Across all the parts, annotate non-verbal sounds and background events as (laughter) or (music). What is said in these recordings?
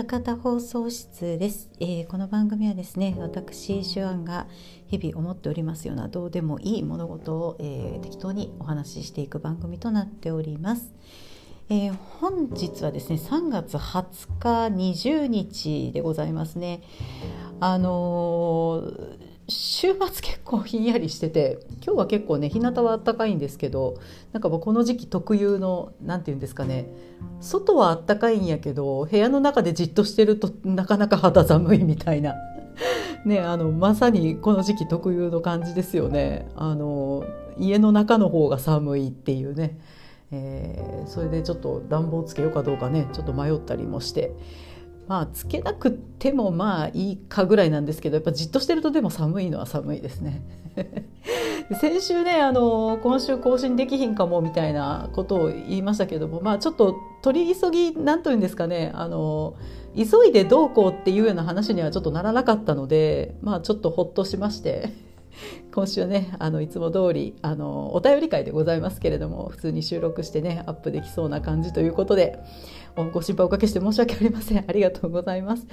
歌方放送室です、えー、この番組はですね私手腕が日々思っておりますようなどうでもいい物事を、えー、適当にお話ししていく番組となっております、えー、本日はですね3月20日20日でございますね。あの週末結構ひんやりしてて今日は結構ね日向は暖かいんですけどなんかもうこの時期特有の何て言うんですかね外は暖かいんやけど部屋の中でじっとしてるとなかなか肌寒いみたいな。(laughs) ね、あのまさにこの時期特有の感じですよね。あの家の中の方が寒いっていうね、えー、それでちょっと暖房つけようかどうかねちょっと迷ったりもして。まあつけなくてもまあいいかぐらいなんですけどやっぱじっとしてるとでも寒いのは寒いですね。(laughs) 先週ねあの今週更新できひんかもみたいなことを言いましたけどもまあちょっと取り急ぎなんというんですかねあの急いでどうこうっていうような話にはちょっとならなかったのでまあちょっとほっとしまして今週ねあのいつも通りありお便り会でございますけれども普通に収録してねアップできそうな感じということでご心配おかけして申し訳ありません。ありがとうございます。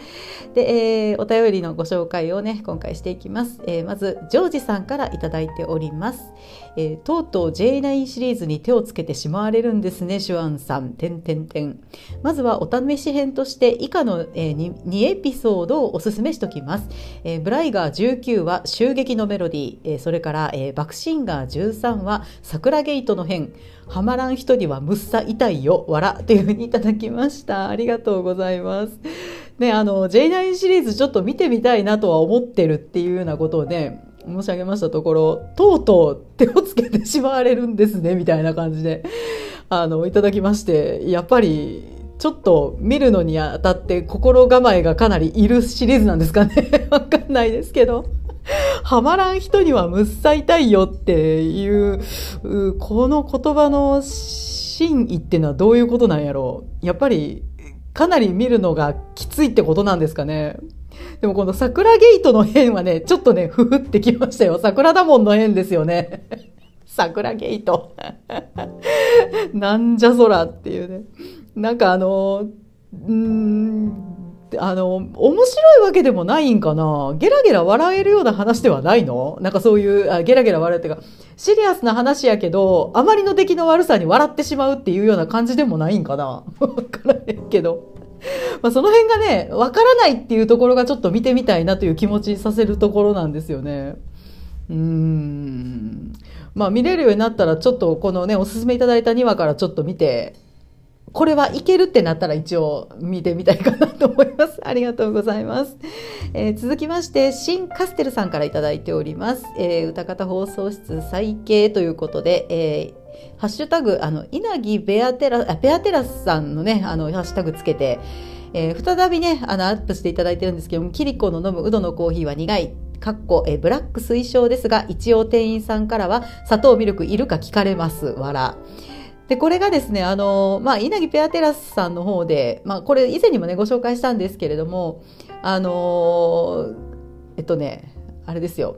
で、えー、お便りのご紹介をね、今回していきます。えー、まず、ジョージさんからいいております。えー、とうとう J9 シリーズに手をつけてしまわれるんですね、シュアンさん。てんてんてん。まずはお試し編として以下の、えー、2, 2エピソードをおすすめしておきます。えー、ブライガー19は襲撃のメロディー、え、それから、えー、バクシンガー13は桜ゲートの編、はまらん人にはむっさ痛いよ、わら、というふうにいただきました。ありがとうございます。ね、あの、J9 シリーズちょっと見てみたいなとは思ってるっていうようなことをね、申し上げましたところ、とうとう手をつけてしまわれるんですね、みたいな感じで、あの、いただきまして、やっぱり、ちょっと見るのにあたって心構えがかなりいるシリーズなんですかね。(laughs) わかんないですけど。はまらん人にはむっさ痛いよっていう、この言葉の真意ってのはどういうことなんやろう。やっぱり、かなり見るのがきついってことなんですかね。でもこの桜ゲートの変はね、ちょっとね、ふふってきましたよ。桜田門の変ですよね。(laughs) 桜ゲート。(laughs) なんじゃそらっていうね。なんかあの、うん、あの、面白いわけでもないんかな？ゲラゲラ笑えるような話ではないの？なんかそういう、あゲラゲラ笑うっていうか、シリアスな話やけど、あまりの出来の悪さに笑ってしまうっていうような感じでもないんかな？(laughs) わからへんけど。まあその辺がね、わからないっていうところがちょっと見てみたいなという気持ちさせるところなんですよね。うん。まあ見れるようになったらちょっとこのね、おすすめいただいた2話からちょっと見て、これはいけるってなったら一応見てみたいかなと思います。(laughs) ありがとうございます。えー、続きまして、シン・カステルさんから頂いております。えー、歌方放送室再掲ということで、えー、ハッシュタグ、あの、稲城ベアテラ、ベアテラスさんのね、あの、ハッシュタグつけて、えー、再びね、あの、アップしていただいてるんですけども、キリコの飲むウドのコーヒーは苦い。かっこ、えブラック推奨ですが、一応店員さんからは、砂糖ミルクいるか聞かれます。わら。で、これがですね、あの、まあ、稲城ペアテラスさんの方で、まあ、これ以前にもね、ご紹介したんですけれども、あの、えっとね、あれですよ。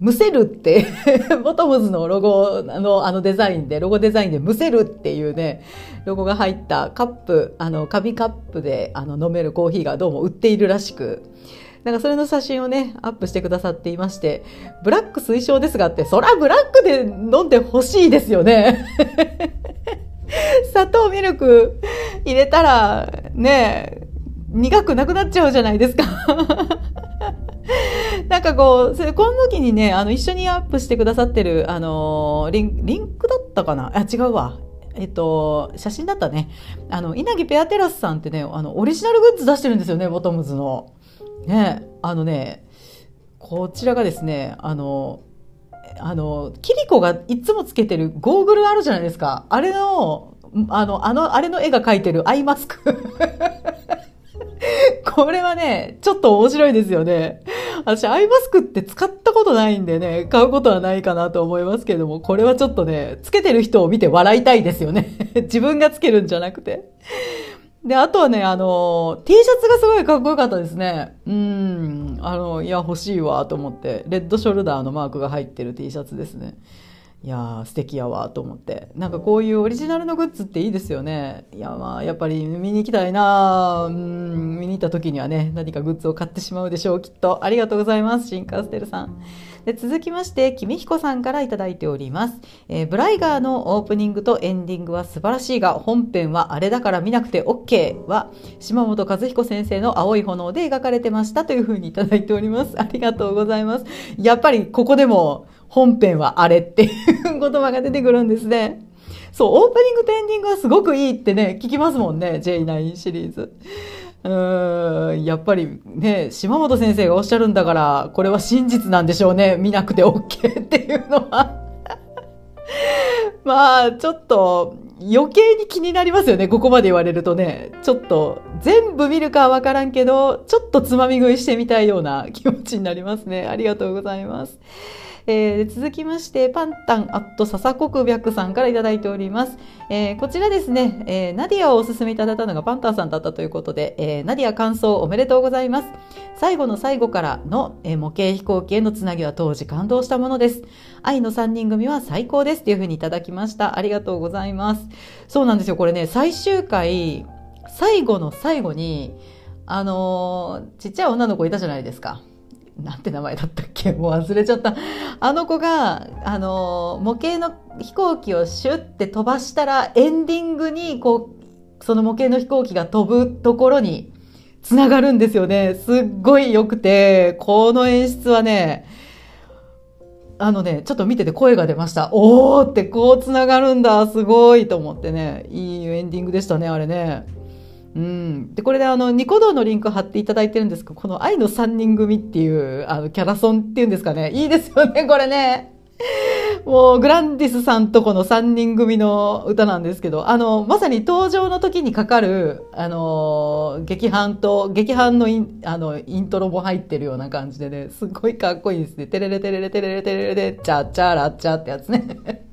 むせるって (laughs) ボトムズのロゴのあのデザインで、ロゴデザインでむせるっていうね、ロゴが入ったカップ、あの、紙カップであの飲めるコーヒーがどうも売っているらしく、なんかそれの写真をね、アップしてくださっていまして、ブラック推奨ですがって、そらブラックで飲んでほしいですよね。(laughs) 砂糖ミルク入れたら、ね、苦くなくなっちゃうじゃないですか。(laughs) なんかこう、それこの時にね、あの、一緒にアップしてくださってる、あのリン、リンクだったかな？あ、違うわ。えっと、写真だったね。あの、稲城ペアテラスさんってね、あの、オリジナルグッズ出してるんですよね、ボトムズの。ね、あのね、こちらがですね、あの、あの、キリコがいつもつけてるゴーグルあるじゃないですか。あれの、あの、あの、あれの絵が描いてるアイマスク。(laughs) これはね、ちょっと面白いですよね。私、アイマスクって使ったことないんでね、買うことはないかなと思いますけれども、これはちょっとね、つけてる人を見て笑いたいですよね。(laughs) 自分がつけるんじゃなくて。で、あとはね、あの、T シャツがすごいかっこよかったですね。うん。あの、いや、欲しいわ、と思って。レッドショルダーのマークが入ってる T シャツですね。いや素敵やわと思ってなんかこういうオリジナルのグッズっていいですよねいやまあやっぱり見に行きたいなうん見に行った時にはね何かグッズを買ってしまうでしょうきっとありがとうございますシンカーステルさんで続きまして君彦さんから頂いております、えー、ブライガーのオープニングとエンディングは素晴らしいが本編はあれだから見なくて OK は島本和彦先生の青い炎で描かれてましたというふうに頂いております (laughs) ありがとうございますやっぱりここでも本編はあれっていう言葉が出てくるんですね。そう、オープニングとエンディングはすごくいいってね、聞きますもんね、J9 シリーズ。うん、やっぱりね、島本先生がおっしゃるんだから、これは真実なんでしょうね。見なくて OK っていうのは (laughs) まあ、ちょっと、余計に気になりますよね。ここまで言われるとね。ちょっと、全部見るかはわからんけど、ちょっとつまみ食いしてみたいような気持ちになりますね。ありがとうございます。えー、続きましてパンタンアット笹国白さんから頂いております、えー、こちらですね、えー、ナディアをお勧めいただいたのがパンタンさんだったということで、えー、ナディア感想おめでとうございます。最後の最後からの、えー、模型飛行機へのつなぎは当時感動したものです。愛の3人組は最高ですというふうにいただきました。ありがとうございます。そうなんですよこれね最終回最後の最後にあの、ちっちゃい女の子いたじゃないですか。なんて名前だったっけ？もう忘れちゃった。あの子が、あの、模型の飛行機をシュッて飛ばしたら、エンディングに、こう、その模型の飛行機が飛ぶところに、つながるんですよね。すっごい良くて、この演出はね、あのね、ちょっと見てて声が出ました。おーってこうつながるんだ、すごいと思ってね、いいエンディングでしたね、あれね。うん、でこれであのニコ動のリンク貼っていただいてるんですけどこの「愛の3人組」っていうあのキャラソンっていうんですかねいいですよねこれね。もうグランディスさんとこの3人組の歌なんですけどあのまさに登場の時にかかるあの劇伴と劇伴のインあのイントロも入ってるような感じでねすごいかっこいいですね。テレレテレレテレレテレレでチャッチャラッチャってやつね。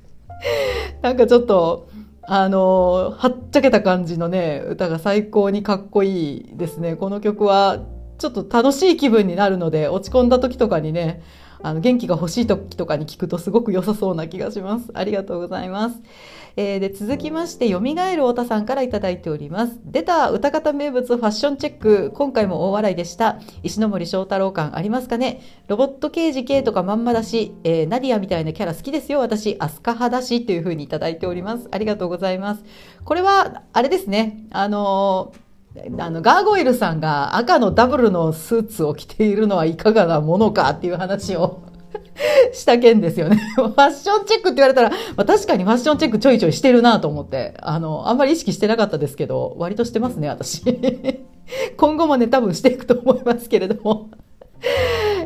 なんかちょっとあのはっちゃけた感じのね歌が最高にかっこいいですね。この曲はちょっと楽しい気分になるので落ち込んだ時とかにねあの元気が欲しい時とかに聞くとすごく良さそうな気がします。ありがとうございます。えー、で続きましてよみがえる太田さんから頂いております。出た歌方名物ファッションチェック。今回も大笑いでした。石森章太郎感ありますかね？ロボット刑事系とかまんまだし、えー、ナディアみたいなキャラ好きですよ。私アスカ派だしというふうに頂いております。ありがとうございます。これはあれですね。あのーあの、ガーゴイルさんが赤のダブルのスーツを着ているのはいかがなものかっていう話を (laughs) した件ですよね。(laughs) ファッションチェックって言われたら、まあ、確かにファッションチェックちょいちょいしてるなと思って、あの、あんまり意識してなかったですけど、割としてますね、私。(laughs) 今後もね、多分していくと思いますけれども。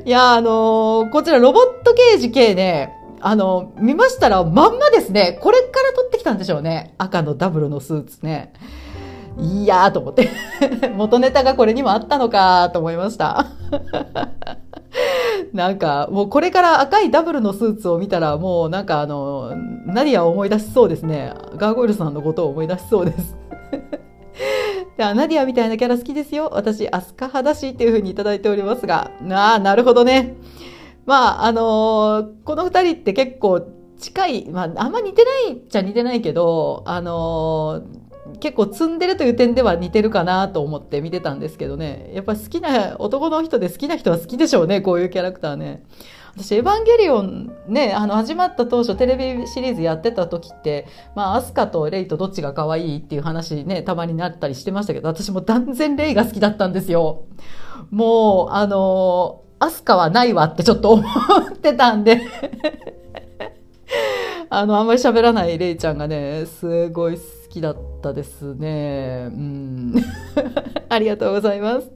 いや、あのー、こちらロボット刑事系ね、あの、見ましたらまんまですね。これから撮ってきたんでしょうね。赤のダブルのスーツね。いやーと思って。元ネタがこれにもあったのかと思いました。(laughs) なんか、もうこれから赤いダブルのスーツを見たら、もうなんかあの、ナディアを思い出しそうですね。ガーゴイルさんのことを思い出しそうです。(laughs) ナディアみたいなキャラ好きですよ。私、アスカ派だしっていうふうにいただいておりますが。ああ、なるほどね。まあ、あのー、この二人って結構近い、まあ、あんま似てないっちゃ似てないけど、あのー結構積んでるという点では似てるかなと思って見てたんですけどね。やっぱ好きな男の人で好きな人は好きでしょうねこういうキャラクターね。私エヴァンゲリオンねあの始まった当初テレビシリーズやってた時ってまあアスカとレイとどっちが可愛いっていう話ねたまになったりしてましたけど私も断然レイが好きだったんですよ。もうあのアスカはないわってちょっと思ってたんで。あのあんまり喋らないレイちゃんがねすごい好きだった。たですね。うん。(laughs) ありがとうございます。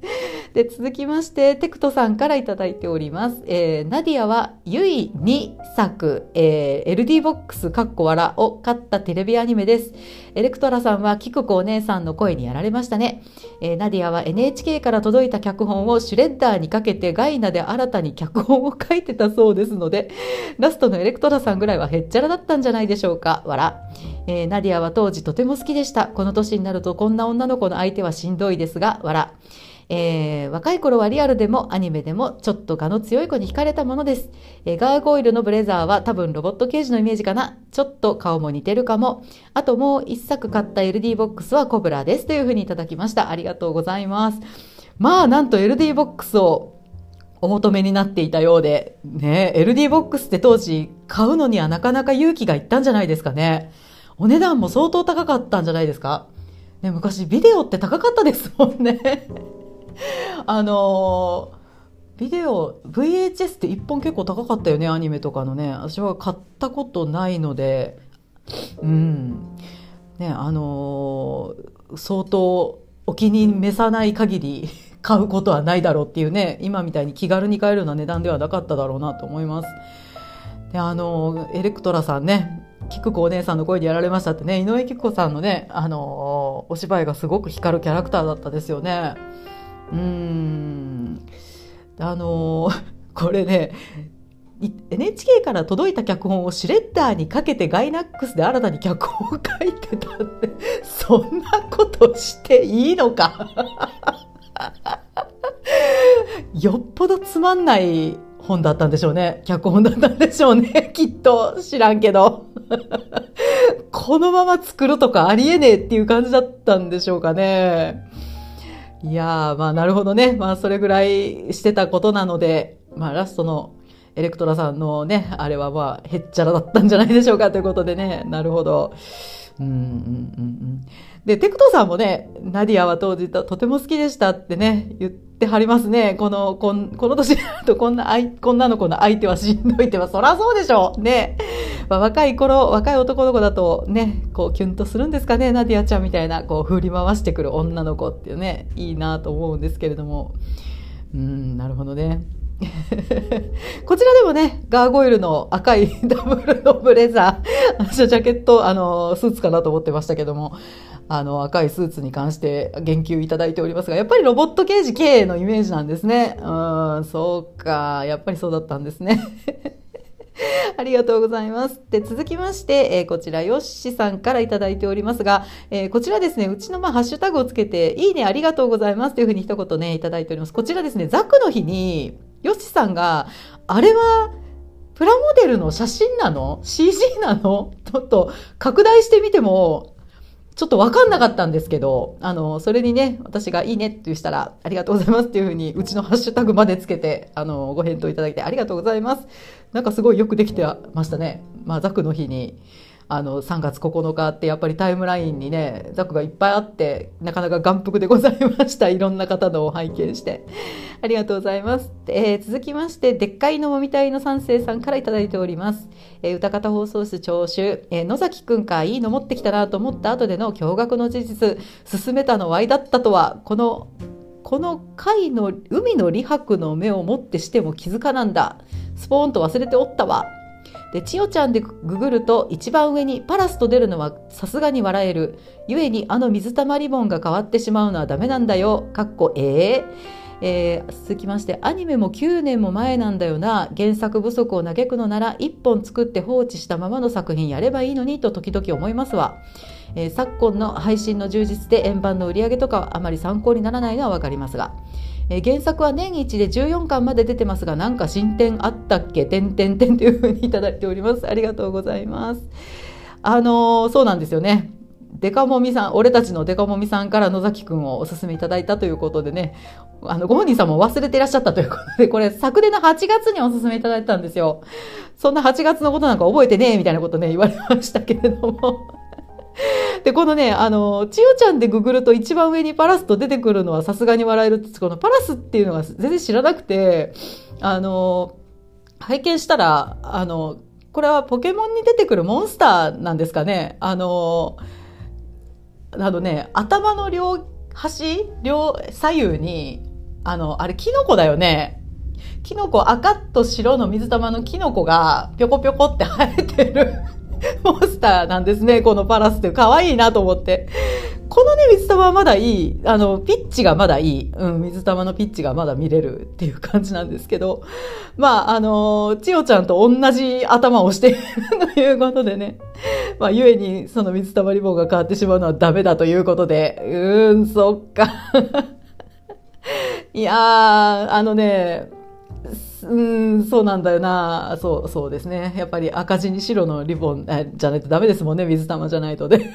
で、続きまして、テクトさんからいただいております。えー、ナディアは、ゆい2作、えー、LD ボックスかっこわらを買ったテレビアニメです。エレクトラさんは、キクコお姉さんの声にやられましたね。えー、ナディアは NHK から届いた脚本をシュレッダーにかけてガイナで新たに脚本を書いてたそうですので、ラストのエレクトラさんぐらいはへっちゃらだったんじゃないでしょうか。わら。えー、ナディアは当時とても好きでした。この年になるとこんな女の子の相手はしんどいですが、わら。えー、若い頃はリアルでもアニメでもちょっと我の強い子に惹かれたものです。えー、ガーゴイルのブレザーは多分ロボット刑事のイメージかな。ちょっと顔も似てるかも。あともう一作買った LD ボックスはコブラです。というふうにいただきました。ありがとうございます。まあ、なんと LD ボックスをお求めになっていたようで、ね、LD ボックスって当時買うのにはなかなか勇気がいったんじゃないですかね。お値段も相当高かったんじゃないですか？ね、昔ビデオって高かったですもんね。(laughs) あのビデオ VHS って1本結構高かったよねアニメとかのね私は買ったことないのでうんねあの相当お気に召さない限り (laughs) 買うことはないだろうっていうね今みたいに気軽に買えるような値段ではなかっただろうなと思いますであのエレクトラさんね菊子お姉さんの声でやられましたってね井上菊子さんのねあのお芝居がすごく光るキャラクターだったですよね。うん。あの (laughs) これね NHK から届いた脚本をシュレッダーにかけてガイナックスで新たに脚本を書いてたって (laughs) そんなことしていいのか。(laughs) よっぽどつまんない本だったんでしょうね。脚本だったんでしょうね。(laughs) きっと。知らんけど。(laughs) このまま作るとかありえねえっていう感じだったんでしょうかね。いやー、まあなるほどね。まあそれぐらいしてたことなので、まあラストのエレクトラさんのね、あれはまあへっちゃらだったんじゃないでしょうかということでね。なるほど。うんうんうんうん。で、テクトさんもね、ナディアは当時ととても好きでしたってね、言っはりますね。この、こんこの年だとこんな、こんなの子の相手はしんどいっては、そらそうでしょう。ね。まあ、若い頃、若い男の子だとね、こうキュンとするんですかね、ナディアちゃんみたいな、こう振り回してくる女の子っていうね、いいなと思うんですけれども。うん、なるほどね。(laughs) こちらでもね、ガーゴイルの赤い (laughs) ダブルのブレザー、私はジャケット、あの、スーツかなと思ってましたけども、あの、赤いスーツに関して言及いただいておりますが、やっぱりロボット刑事系のイメージなんですね。うん、そうか、やっぱりそうだったんですね。(laughs) ありがとうございます。で、続きまして、えー、こちら、ヨッシさんからいただいておりますが、えー、こちらですね、うちのまあ、ハッシュタグをつけて、いいね、ありがとうございますというふうに一言ね、いただいております。こちらですね、ザクの日に、ヨッシさんが、あれは、プラモデルの写真なの ?CG なの？ちょっと拡大してみてもちょっとわかんなかったんですけど、あの、それにね、私がいいねって言したら、ありがとうございますっていうふうに、うちのハッシュタグまでつけて、あの、ご返答いただいてありがとうございます。なんかすごいよくできてましたね。まあ、ザクの日に、あの3月9日ってやっぱりタイムラインにねザクがいっぱいあってなかなか眼福でございました。いろんな方のを拝見して。ありがとうございます、えー、続きましてでっかいのもみたいの三世さんから頂いております、えー、歌方放送室聴取、えー、野崎くんかいいの持ってきたなと思った後での驚愕の事実。進めたの Y だったとはこのこの貝の海の李白の目をもってしても気づかなんだ。スポーンと忘れておったわ。で、千代ちゃんでググると一番上にパラスと出るのはさすがに笑える。故にあの水玉リボンが変わってしまうのはダメなんだよ。かっこえーえー、続きましてアニメも9年も前なんだよな原作不足を嘆くのなら1本作って放置したままの作品やればいいのにと時々思いますわ、えー、昨今の配信の充実で円盤の売り上げとかはあまり参考にならないのは分かりますがえー、原作は年一で14巻まで出てますがなんか進展あったっけ？てんてんてんというふうにいただいております。ありがとうございます。あのー、そうなんですよね。デカモミさん、俺たちのデカモミさんから野崎くんをおすすめいただいたということでね、あの、ご本人さんも忘れていらっしゃったということで、これ昨年の8月におすすめいただいたんですよ。そんな8月のことなんか覚えてねえみたいなことね、言われましたけれども。で、このね、あの、千代ちゃんでググると一番上にパラスと出てくるのはさすがに笑えるって、このパラスっていうのが全然知らなくて、あの、拝見したら、あの、これはポケモンに出てくるモンスターなんですかね。あの、あのね、頭の両端、両左右に、あの、あれキノコだよね。キノコ赤と白の水玉のキノコがぴょこぴょこって生えてる (laughs) モンスターなんですね、このパラスって。可愛いなと思って。このね、水玉はまだいい。あの、ピッチがまだいい。うん、水玉のピッチがまだ見れるっていう感じなんですけど。まあ、あの、千代ちゃんと同じ頭をしているということでね。まあ、ゆえに、その水玉リボンが変わってしまうのはダメだということで。うーん、そっか。(laughs) いやー、あのね、うん、そうなんだよな。そう、そうですね。やっぱり赤字に白のリボン、じゃないとダメですもんね。水玉じゃないとね。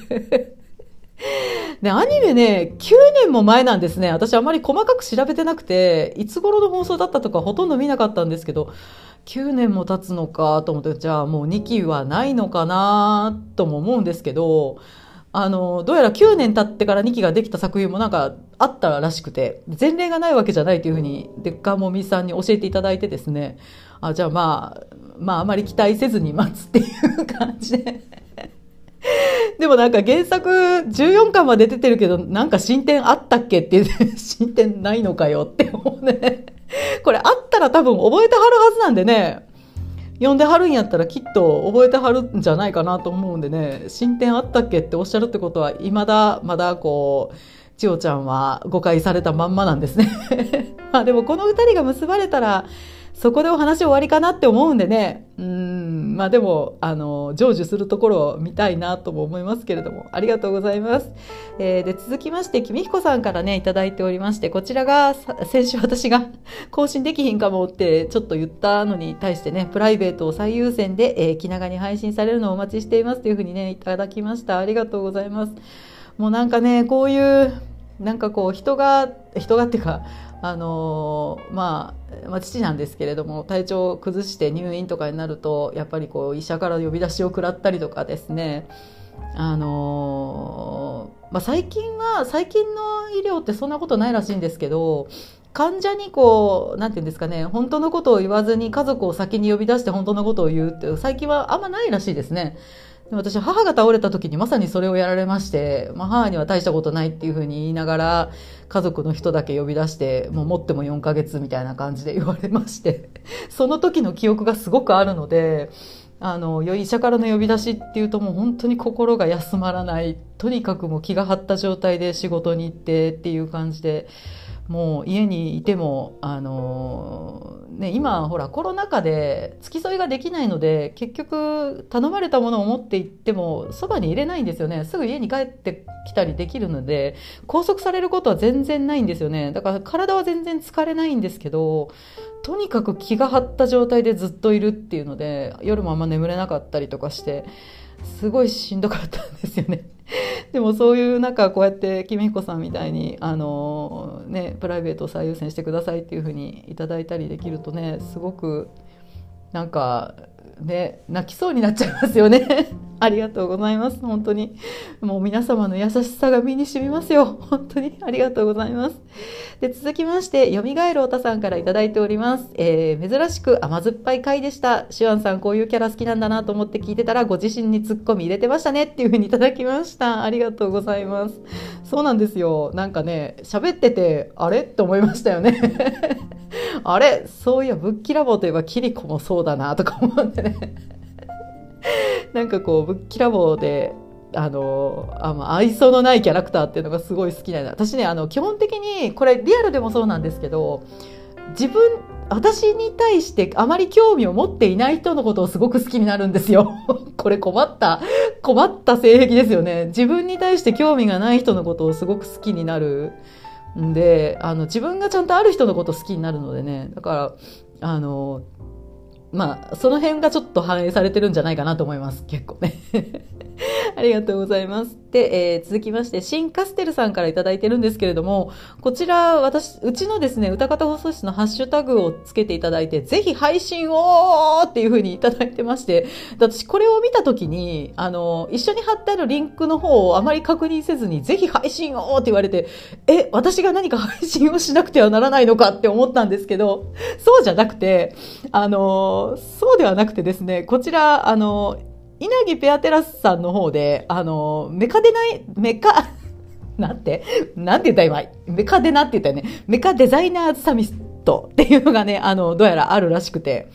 (laughs) アニメね、9年も前なんですね。私あんまり細かく調べてなくて、いつ頃の放送だったとかほとんど見なかったんですけど、9年も経つのかと思って、じゃあもう2期はないのかなとも思うんですけど、あの、どうやら9年経ってから2期ができた作品もなんかあったらしくて、前例がないわけじゃないというふうに、デッカモミさんに教えていただいてですね、あ、じゃあまあ、まああまり期待せずに待つっていう感じで。(laughs) でもなんか原作14巻まで出てるけど、なんか進展あったっけって、(laughs) 進展ないのかよって思うね。これあったら多分覚えてはるはずなんでね、読んではるんやったらきっと覚えてはるんじゃないかなと思うんでね、進展あったっけっておっしゃるってことは、未だ、まだこう、千代ちゃんは誤解されたまんまなんですね。(laughs) まあでもこの二人が結ばれたら、そこでお話終わりかなって思うんでね、うん、まあでも、あの、成就するところを見たいなとも思いますけれども、ありがとうございます。えー、で、続きまして、君彦さんからね、いただいておりまして、こちらが、先週私が (laughs) 更新できひんかもってちょっと言ったのに対してね、プライベートを最優先で、えー、気長に配信されるのをお待ちしていますというふうにね、いただきました。ありがとうございます。もうなんかね、こういう、なんかこう人が人がっていうかあのまあ、まあ、父なんですけれども体調を崩して入院とかになるとやっぱりこう医者から呼び出しを食らったりとかですねあのまあ、最近は最近の医療ってそんなことないらしいんですけど患者にこう何て言うんですかね本当のことを言わずに家族を先に呼び出して本当のことを言うって最近はあんまないらしいですね。で私、母が倒れた時にまさにそれをやられまして、まあ、母には大したことないっていうふうに言いながら、家族の人だけ呼び出して、もう持っても4ヶ月みたいな感じで言われまして、(laughs) その時の記憶がすごくあるので、あの、医者からの呼び出しっていうともう本当に心が休まらない、とにかくもう気が張った状態で仕事に行ってっていう感じで、もう家にいても、あのね、今ほらコロナ禍で付き添いができないので結局頼まれたものを持って行ってもそばに入れないんですよねすぐ家に帰ってきたりできるので拘束されることは全然ないんですよねだから体は全然疲れないんですけどとにかく気が張った状態でずっといるっていうので夜もあんま眠れなかったりとかしてすごいしんどかったんですよね。(laughs) でもそういう中こうやって公彦さんみたいにあの、ね、プライベートを最優先してくださいっていうふうにいただいたりできるとねすごくなんかね泣きそうになっちゃいますよね。(laughs) ありがとうございます。本当に。もう皆様の優しさが身に染みますよ。本当に。ありがとうございます。で続きましてよみがえるおたさんから頂いております、えー、珍しく甘酸っぱい回でした。シュアンさんこういうキャラ好きなんだなと思って聞いてたらご自身にツッコミ入れてましたね。っていうふうにいただきました。ありがとうございます。そうなんですよ。なんかね喋っててあれ？って思いましたよね。(laughs) あれ？そういやぶっきらぼうといえばキリコもそうだなとか思って。ね (laughs) なんかこうぶっきらぼうであのあま愛想のないキャラクターっていうのがすごい好きな私ねあの基本的にこれリアルでもそうなんですけど自分私に対してあまり興味を持っていない人のことをすごく好きになるんですよ。(laughs) これ困った、困った性癖ですよね。自分に対して興味がない人のことをすごく好きになるんで、あの、自分がちゃんとある人のこと好きになるのでね。だから、あの、まあ、その辺がちょっと反映されてるんじゃないかなと思います。結構ね。ありがとうございます。で、えー、続きまして、シンカステルさんから頂いてるんですけれども、こちら、私、うちのですね、歌方放送室のハッシュタグをつけていただいて、ぜひ配信をっていうふうにいただいてまして、私、これを見たときに、あの、一緒に貼ってあるリンクの方をあまり確認せずに、ぜひ配信をって言われて、え、私が何か配信をしなくてはならないのかって思ったんですけど、そうじゃなくて、あの、そうではなくてですね、こちら、あの、稲城ペアテラスさんの方で、あの、メカデナイ、メカ、(laughs) なんて？なんて言った今？メカデナって言ったよね。メカデザイナーズサミットっていうのがね、あの、どうやらあるらしくて。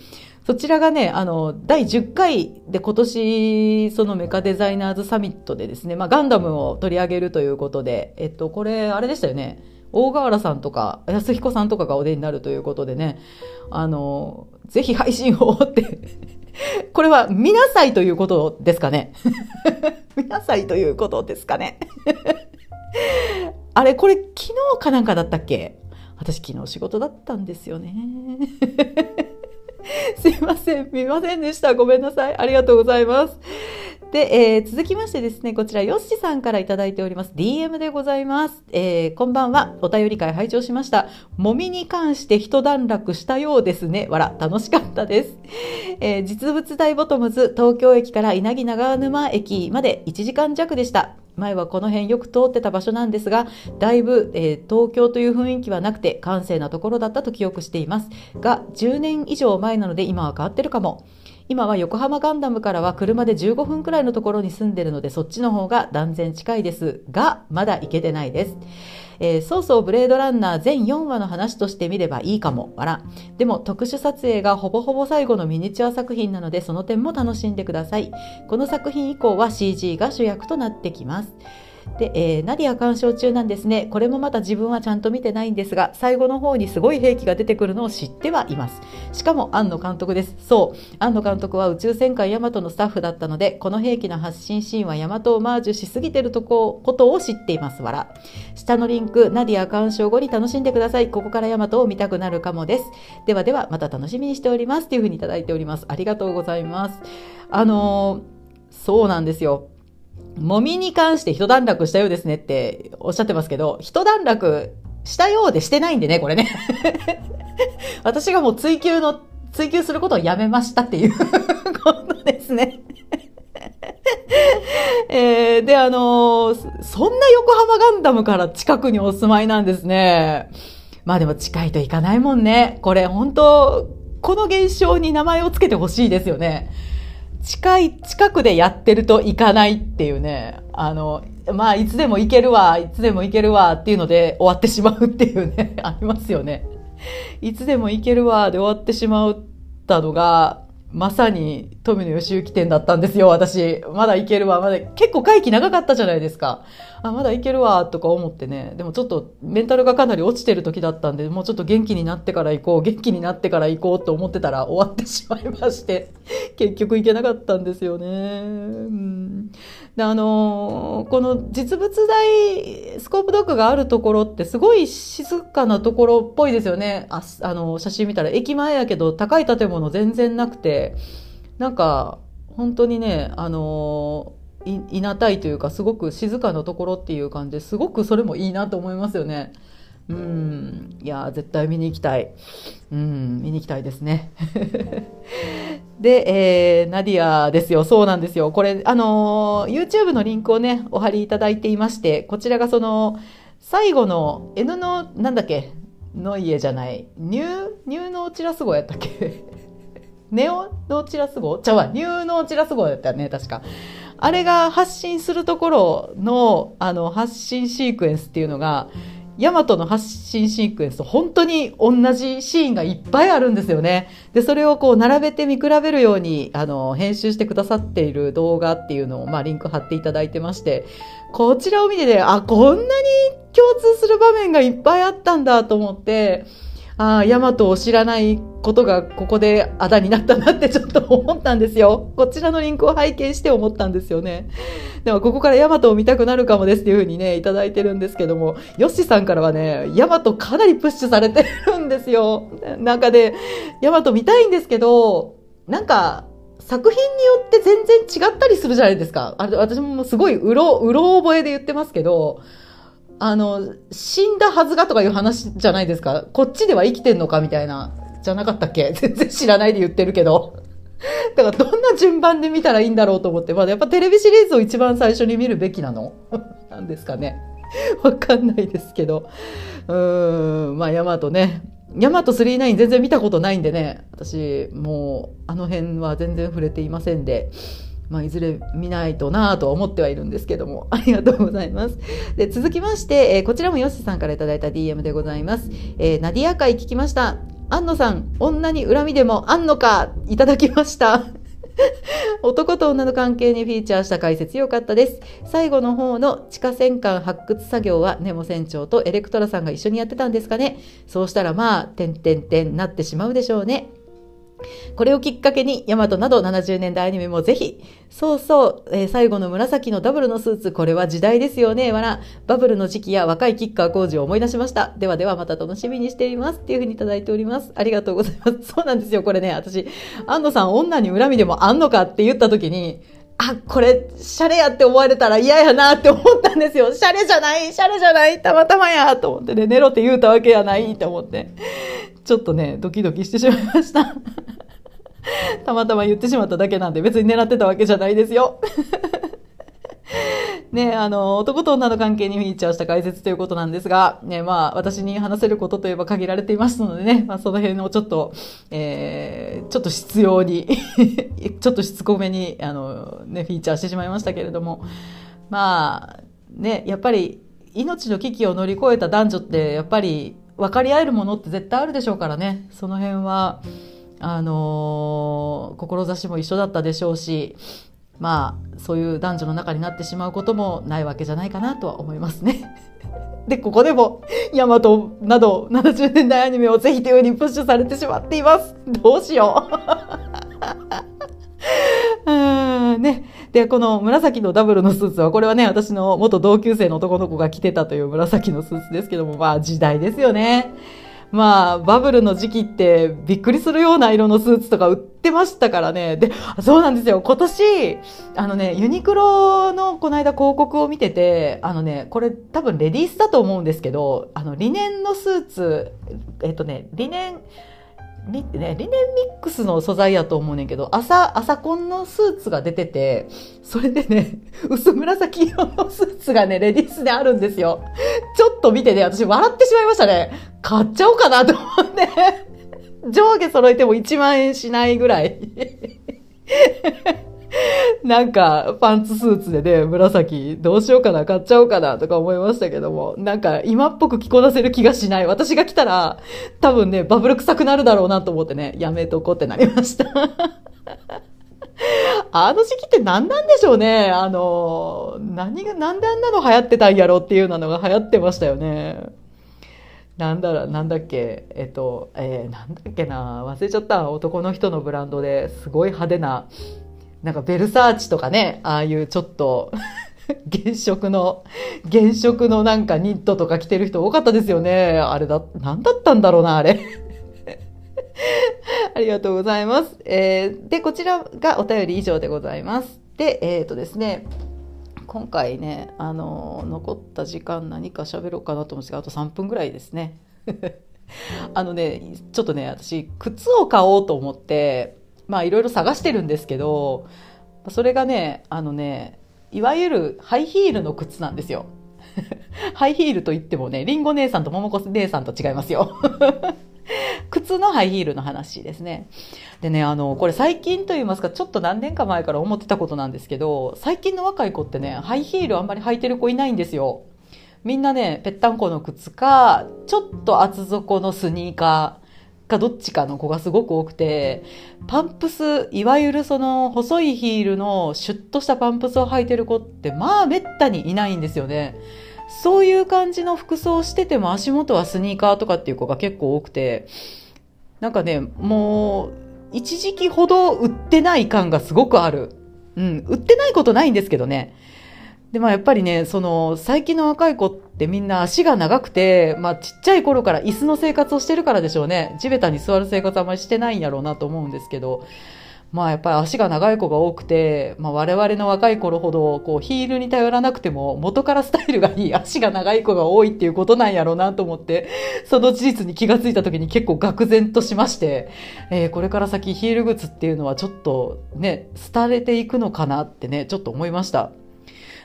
そちらがね、あの、第10回で今年、そのメカデザイナーズサミットでですね、まあ、ガンダムを取り上げるということで、えっと、これ、あれでしたよね。大河原さんとか、安彦さんとかがお出になるということでね、あの、ぜひ配信をってこれは見なさいということですかね？(laughs) 見なさいということですかね？(laughs) あれ、これ昨日かなんかだったっけ？私昨日仕事だったんですよね。(laughs) すいません見ませんでしたごめんなさいありがとうございますで、えー、続きましてですね、こちら、ヨッシさんからいただいております。DM でございます。えー、こんばんは。お便り会拝聴しました。もみに関して一段落したようですね。わら、楽しかったです。えー、実物大ボトムズ、東京駅から稲城長沼駅まで1時間弱でした。前はこの辺よく通ってた場所なんですが、だいぶ、えー、東京という雰囲気はなくて閑静なところだったと記憶しています。が、10年以上前なので今は変わってるかも。今は横浜ガンダムからは車で15分くらいのところに住んでるのでそっちの方が断然近いですがまだ行けてないです、えー、そうそうブレードランナー全4話の話として見ればいいかも。わらでも特殊撮影がほぼほぼ最後のミニチュア作品なのでその点も楽しんでください。この作品以降は CG が主役となってきます。で、えー、ナディア鑑賞中なんですね。これもまた自分はちゃんと見てないんですが、最後の方にすごい兵器が出てくるのを知ってはいます。しかも、庵野監督です。そう。庵野監督は宇宙戦艦ヤマトのスタッフだったので、この兵器の発信シーンはヤマトをマージュしすぎてるとこ、ことを知っています。わら。下のリンク、ナディア鑑賞後に楽しんでください。ここからヤマトを見たくなるかもです。ではでは、また楽しみにしております。というふうにいただいております。ありがとうございます。あのー、そうなんですよ。もみに関して一段落したようですねっておっしゃってますけど、一段落したようでしてないんでね、これね。(laughs) 私がもう追求の、追求することをやめましたっていう (laughs) ことですね。(laughs) えー、で、あのー、そんな横浜ガンダムから近くにお住まいなんですね。まあでも近いといかないもんね。これ本当この現象に名前を付けてほしいですよね。近い、近くでやってると行かないっていうね、あの、まあ、いつでも行けるわ、いつでも行けるわっていうので終わってしまうっていうね、(laughs) ありますよね。いつでも行けるわで終わってしまったのが、まさに富野義行店だったんですよ、私。まだ行けるわ、まだ、結構会期長かったじゃないですか。あ、まだ行けるわ、とか思ってね。でもちょっとメンタルがかなり落ちてる時だったんで、もうちょっと元気になってから行こう、元気になってから行こうと思ってたら終わってしまいまして、(laughs) 結局行けなかったんですよね。うんで、あのー、この実物大スコープドッグがあるところってすごい静かなところっぽいですよね。あ、あの、写真見たら駅前やけど高い建物全然なくて、なんか、本当にね、あのー、い、なたいというか、すごく静かなところっていう感じですごくそれもいいなと思いますよね。うん、いや絶対見に行きたい。うん、見に行きたいですね。(laughs) で、えー、ナディアですよ。そうなんですよ。これ、あのー、YouTube のリンクをね、お貼りいただいていまして、こちらがその、最後の N の、なんだっけ、の家じゃない、ニュー、ニューノーチラス号やったっけ？(laughs) ネオノーチラス号ちゃうわ、ニューノーチラス号やったよね、確か。あれが発信するところの、あの、発信シークエンスっていうのが、ヤマトの発信シークエンスと本当に同じシーンがいっぱいあるんですよね。で、それをこう並べて見比べるように、あの、編集してくださっている動画っていうのを、まあ、リンク貼っていただいてまして、こちらを見てね、あ、こんなに共通する場面がいっぱいあったんだと思って、ああ、ヤマトを知らないことがここであだになったなってちょっと思ったんですよ。こちらのリンクを拝見して思ったんですよね。でもここからヤマトを見たくなるかもですっていうふうにね、いただいてるんですけども、ヨッシーさんからはね、ヤマトかなりプッシュされてるんですよ。なんかで、ヤマト見たいんですけど、なんか、作品によって全然違ったりするじゃないですか。あれ、私もすごいうろ、うろ覚えで言ってますけど、あの、死んだはずがとかいう話じゃないですか。こっちでは生きてんのかみたいな、じゃなかったっけ？(laughs) 全然知らないで言ってるけど。(laughs) だからどんな順番で見たらいいんだろうと思って、まだやっぱテレビシリーズを一番最初に見るべきなの (laughs) なんですかね。わかんないですけど。うーん、まあヤマトね。ヤマト39全然見たことないんでね、私もうあの辺は全然触れていませんで、まあ、いずれ見ないとなぁと思ってはいるんですけども、(laughs) ありがとうございます。で、続きまして、えー、こちらもヨッシさんから頂いた DM でございます。えー、ナディア会聞きました。安野さん、女に恨みでもあんのかいただきました。(laughs) 男と女の関係にフィーチャーした解説よかったです。最後の方の地下戦艦発掘作業はネモ船長とエレクトラさんが一緒にやってたんですかね。そうしたらまあ、てんてんてんなってしまうでしょうね。これをきっかけに、ヤマトなど70年代アニメもぜひ、そうそう、えー、最後の紫のダブルのスーツ、これは時代ですよね、わら。バブルの時期や若いキッカー工事を思い出しました。ではではまた楽しみにしています。っていうふうにいただいております。ありがとうございます。そうなんですよ、これね、私、安野さん女に恨みでもあんのかって言った時に、あ、これ、シャレやって思われたら嫌やなって思ったんですよ。シャレじゃないシャレじゃないたまたまやと思ってね、寝ろって言うたわけやないって思って。ちょっとね、ドキドキしてしまいました。たまたま言ってしまっただけなんで別に狙ってたわけじゃないですよ。ね、あの、男と女の関係にフィーチャーした解説ということなんですが、ね、まあ、私に話せることといえば限られていますのでね、まあ、その辺をちょっと、えー、ちょっと必要に (laughs) ちょっとしつこめに、あの、ね、フィーチャーしてしまいましたけれども、まあ、ね、やっぱり、命の危機を乗り越えた男女って、やっぱり、分かり合えるものって絶対あるでしょうからね、その辺は、あの志も一緒だったでしょうし、まあそういう男女の中になってしまうこともないわけじゃないかなとは思いますね。(laughs) で、ここでも、ヤマトなど70年代アニメをぜひというにプッシュされてしまっています。どうしよう。(laughs) うんね。で、この紫のダブルのスーツは、これはね、私の元同級生の男の子が着てたという紫のスーツですけども、まあ時代ですよね。まあ、バブルの時期ってびっくりするような色のスーツとか売ってましたからね。で、そうなんですよ。今年、あのね、ユニクロのこの間広告を見てて、あのね、これ多分レディースだと思うんですけど、あの、リネンのスーツ、えっとね、リネン、リね、リネンミックスの素材やと思うねんけど、朝、朝コンのスーツが出てて、それでね、(laughs) 薄紫色のスーツがね、レディースであるんですよ。ちょっと見てね、私笑ってしまいましたね。買っちゃおうかなと思って。(laughs) 上下揃えても1万円しないぐらい。(laughs) (laughs) なんか、パンツスーツでね、紫、どうしようかな、買っちゃおうかな、とか思いましたけども、なんか、今っぽく着こなせる気がしない。私が来たら、多分ね、バブル臭くなるだろうなと思ってね、やめとこうってなりました。(laughs) あの時期って何なんでしょうね。あの、何が、なんであんなの流行ってたんやろっていうなのが流行ってましたよね。なんだろ、なんだっけ、えっと、えー、なんだっけな、忘れちゃった。男の人のブランドですごい派手な、なんかベルサーチとかね、ああいうちょっと原色の、原色のなんかニットとか着てる人多かったですよね。あれだ、なんだったんだろうな、あれ。(laughs) ありがとうございます。えー、で、こちらがお便り以上でございます。で、えっ、ー、とですね、今回ね、あの残った時間何か喋ろうかなと思うんですが、あと3分ぐらいですね。(laughs) あのね、ちょっとね、私、靴を買おうと思って、まあいろいろ探してるんですけど、それがね、あのね、いわゆるハイヒールの靴なんですよ。(laughs) ハイヒールと言ってもね、リンゴ姉さんと桃子姉さんと違いますよ。(laughs) 靴のハイヒールの話ですね。でね、あの、これ最近と言いますか、ちょっと何年か前から思ってたことなんですけど、最近の若い子ってね、ハイヒールあんまり履いてる子いないんですよ。みんなね、ぺったんこの靴か、ちょっと厚底のスニーカー、かどっちかの子がすごく多くて、パンプス、いわゆるその細いヒールのシュッとしたパンプスを履いてる子ってまあめったにいないんですよね。そういう感じの服装をしてても足元はスニーカーとかっていう子が結構多くて、なんかね、もう一時期ほど売ってない感がすごくある。うん、売ってないことないんですけどね。で、まあやっぱりね、その、最近の若い子ってみんな足が長くて、まあちっちゃい頃から椅子の生活をしてるからでしょうね。地べたに座る生活あんまりしてないんやろうなと思うんですけど、まあやっぱり足が長い子が多くて、まあ我々の若い頃ほど、こうヒールに頼らなくても元からスタイルがいい足が長い子が多いっていうことなんやろうなと思って、その事実に気がついた時に結構愕然としまして、えー、これから先ヒール靴っていうのはちょっとね、廃れていくのかなってね、ちょっと思いました。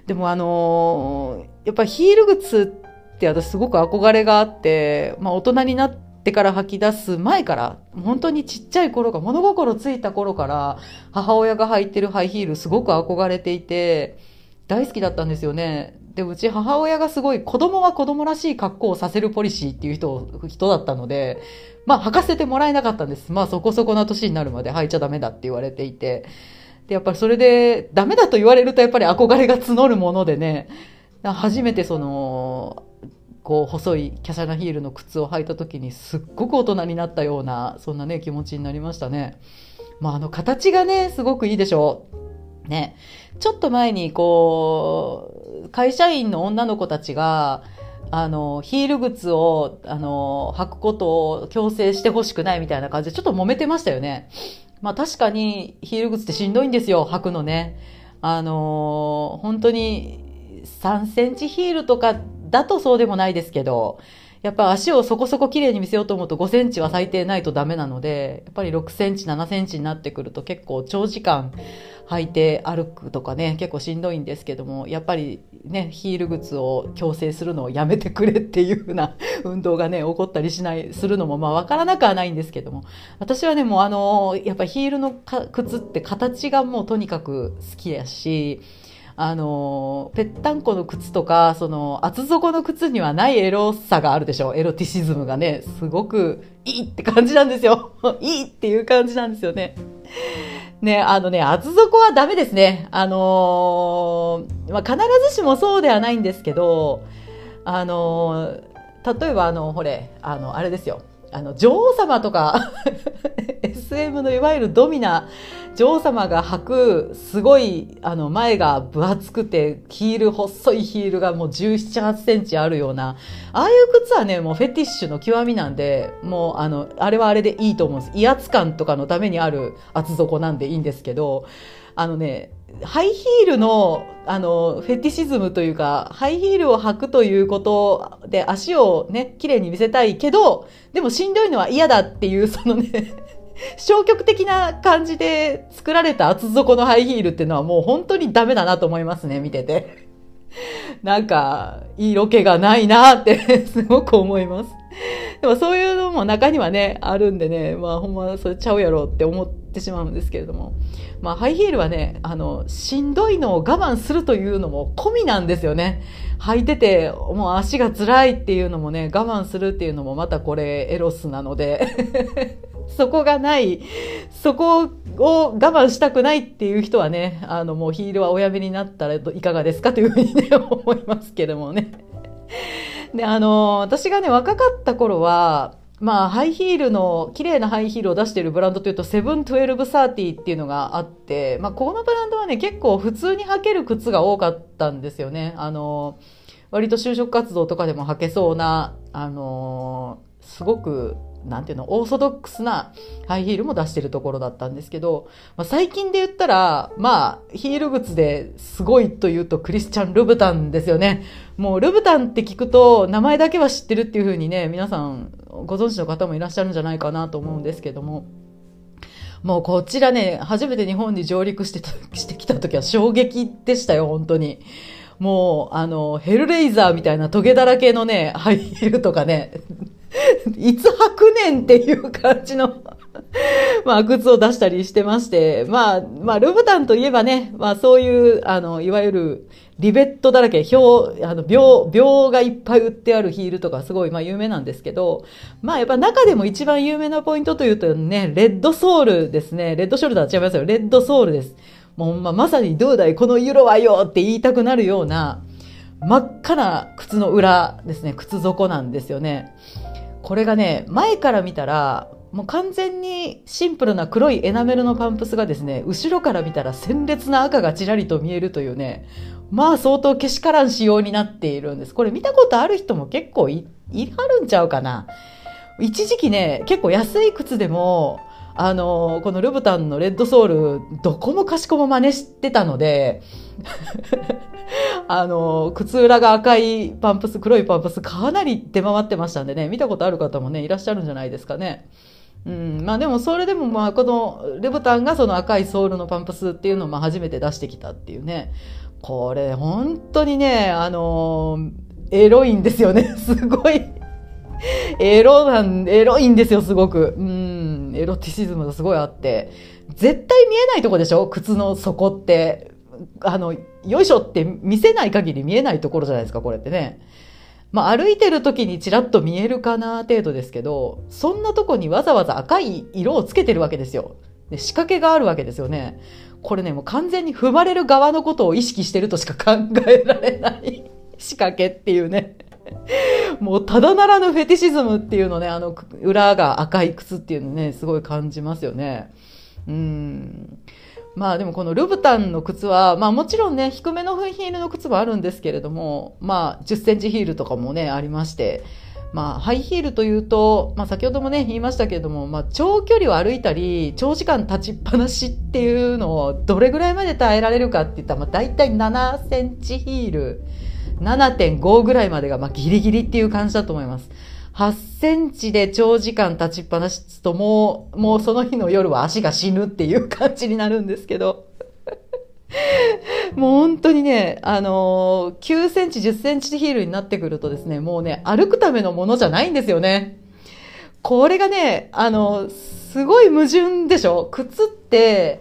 でもあのー、やっぱヒール靴って私すごく憧れがあって、まあ大人になってから吐き出す前から、本当にちっちゃい頃が、物心ついた頃から母親が履いてるハイヒールすごく憧れていて、大好きだったんですよね。で、うち母親がすごい子供は子供らしい格好をさせるポリシーっていう人、人だったので、まあ履かせてもらえなかったんです。まあそこそこな年になるまで履いちゃダメだって言われていて。で、やっぱりそれで、ダメだと言われるとやっぱり憧れが募るものでね、初めてその、こう細い華奢なヒールの靴を履いた時にすっごく大人になったようなそんなね気持ちになりましたね。まあ、あの形がねすごくいいでしょう。ね、ちょっと前にこう会社員の女の子たちがあのヒール靴をあの履くことを強制してほしくないみたいな感じでちょっと揉めてましたよね。まあ確かにヒール靴ってしんどいんですよ履くのね。あの本当に3センチヒールとかだとそうでもないですけど、やっぱ足をそこそこ綺麗に見せようと思うと5センチは最低ないとダメなので、やっぱり6センチ、7センチになってくると結構長時間履いて歩くとかね、結構しんどいんですけども、やっぱりね、ヒール靴を強制するのをやめてくれっていう風な (laughs) 運動がね、起こったりしない、するのもまあわからなくはないんですけども、私はね、もうあの、やっぱヒールの靴って形がもうとにかく好きやし、あの、ぺったんこの靴とか、その、厚底の靴にはないエロさがあるでしょ。エロティシズムがね、すごくいいって感じなんですよ。(laughs) いいっていう感じなんですよね。ね、あのね、厚底はダメですね。あのー、まあ、必ずしもそうではないんですけど、あのー、例えばあの、ほれ、あの、あれですよ。あの、女王様とか (laughs) SM のいわゆるドミナ、女王様が履く、すごい、あの、前が分厚くて、ヒール、細いヒールがもう17、8センチあるような、ああいう靴はね、もうフェティッシュの極みなんで、もう、あの、あれはあれでいいと思うんです。威圧感とかのためにある厚底なんでいいんですけど、あのね、ハイヒールの、あの、フェティシズムというか、ハイヒールを履くということで足をね、綺麗に見せたいけど、でもしんどいのは嫌だっていう、そのね、消極的な感じで作られた厚底のハイヒールっていうのはもう本当にダメだなと思いますね、見てて。(laughs) なんか、いいロケがないなって (laughs) すごく思います。でもそういうのも中にはね、あるんでね、まあほんまそれちゃうやろって思ってしまうんですけれども。まあハイヒールはね、あの、しんどいのを我慢するというのも込みなんですよね。履いてて、もう足が辛いっていうのもね、我慢するっていうのもまたこれエロスなので (laughs) そこがない、そこを我慢したくないっていう人はね、あのもうヒールはおやめになったらいかがですかというふうにね、(laughs) 思いますけどもね。で、あの、私がね、若かった頃は、まあ、ハイヒールの、綺麗なハイヒールを出しているブランドというと、セブントゥエルブサーティっていうのがあって、まあ、このブランドはね、結構普通に履ける靴が多かったんですよね。あの、割と就職活動とかでも履けそうな、あの、すごくなんていうの、オーソドックスなハイヒールも出してるところだったんですけど、まあ、最近で言ったら、まあ、ヒール靴ですごいというとクリスチャン・ルブタンですよね。もうルブタンって聞くと名前だけは知ってるっていうふうにね、皆さんご存知の方もいらっしゃるんじゃないかなと思うんですけども。もうこちらね、初めて日本に上陸して、してきた時は衝撃でしたよ、本当に。もう、あの、ヘルレイザーみたいなトゲだらけのね、ハイヒールとかね、(laughs) いつ履くねんっていう感じの (laughs) まあ、靴を出したりしてまして、まあ、まあ、ルブタンといえばね、まあ、そういう、あの、いわゆる、リベットだらけ、表、あの、秒、秒がいっぱい売ってあるヒールとかすごい、まあ、有名なんですけど、まあ、やっぱ中でも一番有名なポイントというとね、レッドソールですね。レッドショルダー違いますよ。レッドソールです。もう、まあ、まさにどうだいこの色はよって言いたくなるような、真っ赤な靴の裏ですね。靴底なんですよね。これがね、前から見たら、もう完全にシンプルな黒いエナメルのパンプスがですね、後ろから見たら鮮烈な赤がちらりと見えるというね、まあ相当けしからん仕様になっているんです。これ見たことある人も結構い、いはるんちゃうかな。一時期ね、結構安い靴でも、あの、このルブタンのレッドソール、どこもかしこも真似してたので、(laughs) あの、靴裏が赤いパンプス、黒いパンプス、かなり出回ってましたんでね、見たことある方もね、いらっしゃるんじゃないですかね。うん、まあでもそれでもまあこのレブタンがその赤いソールのパンプスっていうのをまあ初めて出してきたっていうね。これ本当にね、あのエロいんですよね。(laughs) すごい。エロなん、エロいんですよ、すごく。うん、エロティシズムがすごいあって。絶対見えないとこでしょ？靴の底って。あの、よいしょって見せない限り見えないところじゃないですか、これってね。まあ、歩いてる時にちらっと見えるかな程度ですけど、そんなとこにわざわざ赤い色をつけてるわけですよ。で仕掛けがあるわけですよね。これね、もう完全に踏まれる側のことを意識してるとしか考えられない仕掛けっていうね。もうただならぬフェティシズムっていうのね、あの裏が赤い靴っていうのね、すごい感じますよね。うん。まあでもこのルブタンの靴は、まあもちろんね、低めのヒールの靴もあるんですけれども、まあ10センチヒールとかもね、ありまして、まあハイヒールというと、まあ先ほどもね、言いましたけれども、まあ長距離を歩いたり、長時間立ちっぱなしっていうのをどれぐらいまで耐えられるかって言ったら、まあ大体7センチヒール、7.5ぐらいまでが、まあギリギリっていう感じだと思います。8センチで長時間立ちっぱなしつともう、もうその日の夜は足が死ぬっていう感じになるんですけど。(laughs) もう本当にね、あのー、9センチ、10センチヒールになってくるとですね、もうね、歩くためのものじゃないんですよね。これがね、あの、すごい矛盾でしょ？靴って、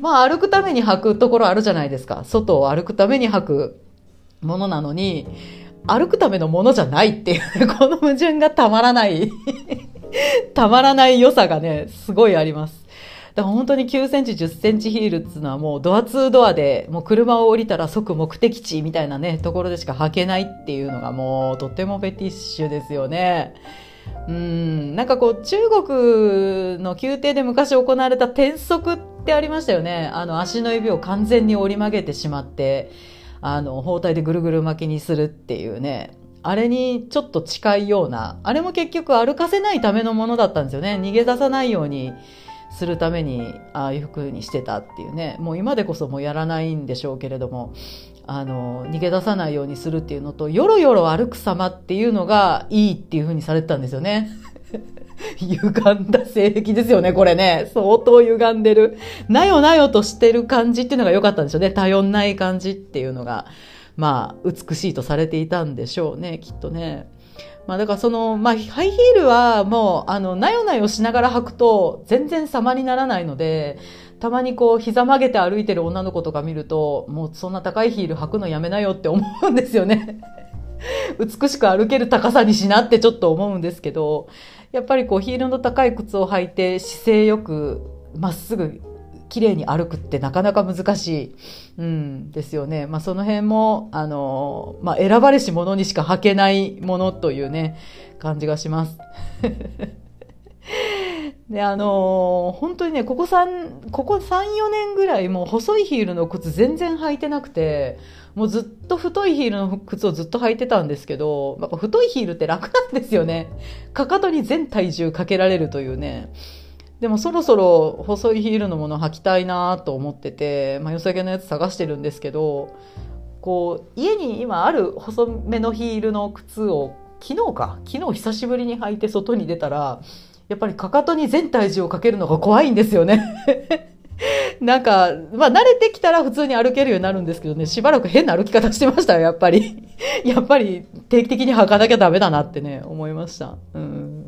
まあ歩くために履くところあるじゃないですか。外を歩くために履くものなのに、歩くためのものじゃないっていう、(laughs) この矛盾がたまらない (laughs) たまらない良さがね、すごいあります。だから本当に9センチ、10センチヒールっていうのはもうドア2ドアで、もう車を降りたら即目的地みたいなね、ところでしか履けないっていうのがもうとってもフェティッシュですよね。うん、なんかこう中国の宮廷で昔行われた転足ってありましたよね。あの足の指を完全に折り曲げてしまって、あの、包帯でぐるぐる巻きにするっていうね、あれにちょっと近いような、あれも結局歩かせないためのものだったんですよね。逃げ出さないようにするために、ああいう服にしてたっていうね。もう今でこそもうやらないんでしょうけれども、あの、逃げ出さないようにするっていうのと、よろよろ歩く様っていうのがいいっていうふうにされてたんですよね。(laughs) 歪んだ性癖ですよね、これね。相当歪んでる。なよなよとしてる感じっていうのが良かったんでしょうね。頼んない感じっていうのが、まあ、美しいとされていたんでしょうね、きっとね。まあだからその、まあハイヒールはもう、あの、なよなよしながら履くと全然様にならないので、たまにこう膝曲げて歩いてる女の子とか見ると、もうそんな高いヒール履くのやめなよって思うんですよね。(laughs) 美しく歩ける高さにしなってちょっと思うんですけど、やっぱりこうヒールの高い靴を履いて姿勢よくまっすぐ綺麗に歩くってなかなか難しい、うん、ですよね。まあその辺も、あの、まあ選ばれし者にしか履けないものというね、感じがします。(laughs) で、あの、本当にね、ここ3、ここ3、4年ぐらいもう細いヒールの靴全然履いてなくて、もうずっと太いヒールの靴をずっと履いてたんですけど、やっぱ太いヒールって楽なんですよね。かかとに全体重かけられるというね。でもそろそろ細いヒールのもの履きたいなと思ってて、まあ、良さげなやつ探してるんですけど、こう、家に今ある細めのヒールの靴を昨日か、昨日久しぶりに履いて外に出たら、やっぱりかかとに全体重をかけるのが怖いんですよね。(laughs) なんか、まあ慣れてきたら普通に歩けるようになるんですけどね、しばらく変な歩き方してましたよ、やっぱり。(laughs) やっぱり定期的に履かなきゃダメだなってね、思いました。うん。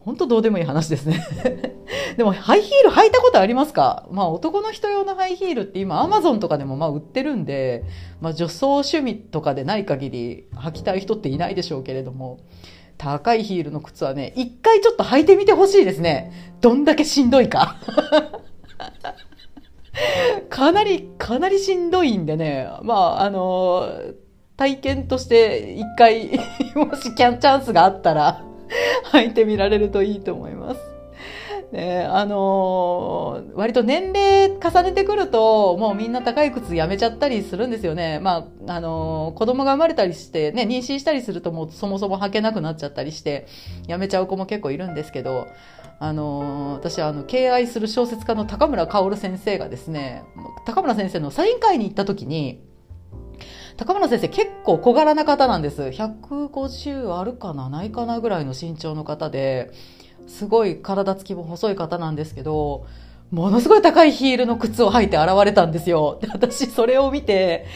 本当どうでもいい話ですね (laughs) でも、ハイヒール履いたことありますか？まあ男の人用のハイヒールって今アマゾンとかでもまあ売ってるんで、まあ女装趣味とかでない限り履きたい人っていないでしょうけれども、高いヒールの靴はね、一回ちょっと履いてみてほしいですね。どんだけしんどいか。かなり、かなりしんどいんでね、まあ、あの、体験として一回 (laughs) もしキャンチャンスがあったら履いてみられるといいと思います。ね、あのー、割と年齢重ねてくると、もうみんな高い靴やめちゃったりするんですよね。まあ、あのー、子供が生まれたりして、ね、妊娠したりするともうそもそも履けなくなっちゃったりして、やめちゃう子も結構いるんですけど、あの、私はあの、敬愛する小説家の高村薫先生がですね、高村先生のサイン会に行った時に、高村先生結構小柄な方なんです。150あるかなないかなぐらいの身長の方で、すごい体つきも細い方なんですけど、ものすごい高いヒールの靴を履いて現れたんですよ。で私それを見て、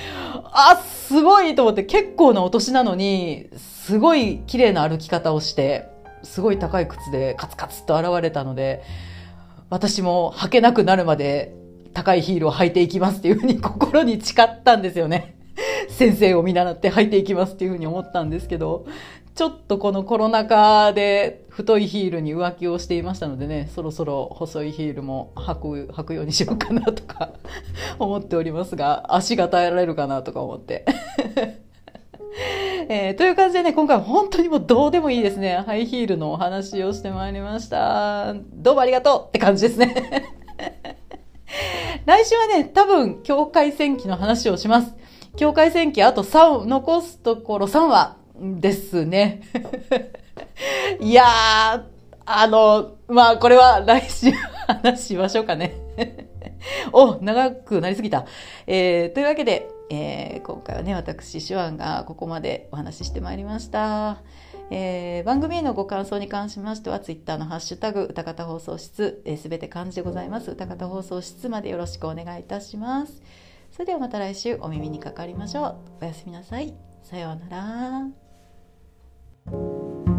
あ、すごいと思って結構なお年なのに、すごい綺麗な歩き方をして、すごい高い靴でカツカツと現れたので、私も履けなくなるまで高いヒールを履いていきますっていうふうに心に誓ったんですよね。(laughs) 先生を見習って履いていきますっていうふうに思ったんですけど、ちょっとこのコロナ禍で太いヒールに浮気をしていましたのでね、そろそろ細いヒールも履く、履くようにしようかなとか (laughs) 思っておりますが、足が耐えられるかなとか思って。(laughs) えー、という感じでね、今回本当にもうどうでもいいですね。ハイヒールのお話をしてまいりました。どうもありがとうって感じですね。(laughs) 来週はね、多分、境界戦記の話をします。境界戦記あと3、残すところ3話ですね。(laughs) いやー、あの、まあ、これは来週話しましょうかね。お、長くなりすぎた。えー、というわけで、えー、今回はね、私、手腕がここまでお話ししてまいりました。えー、番組へのご感想に関しましては、ツイッターのハッシュタグ、歌方放送室、す、えー、て漢字でございます。歌方放送室までよろしくお願いいたします。それではまた来週お耳にかかりましょう。おやすみなさい。さようなら。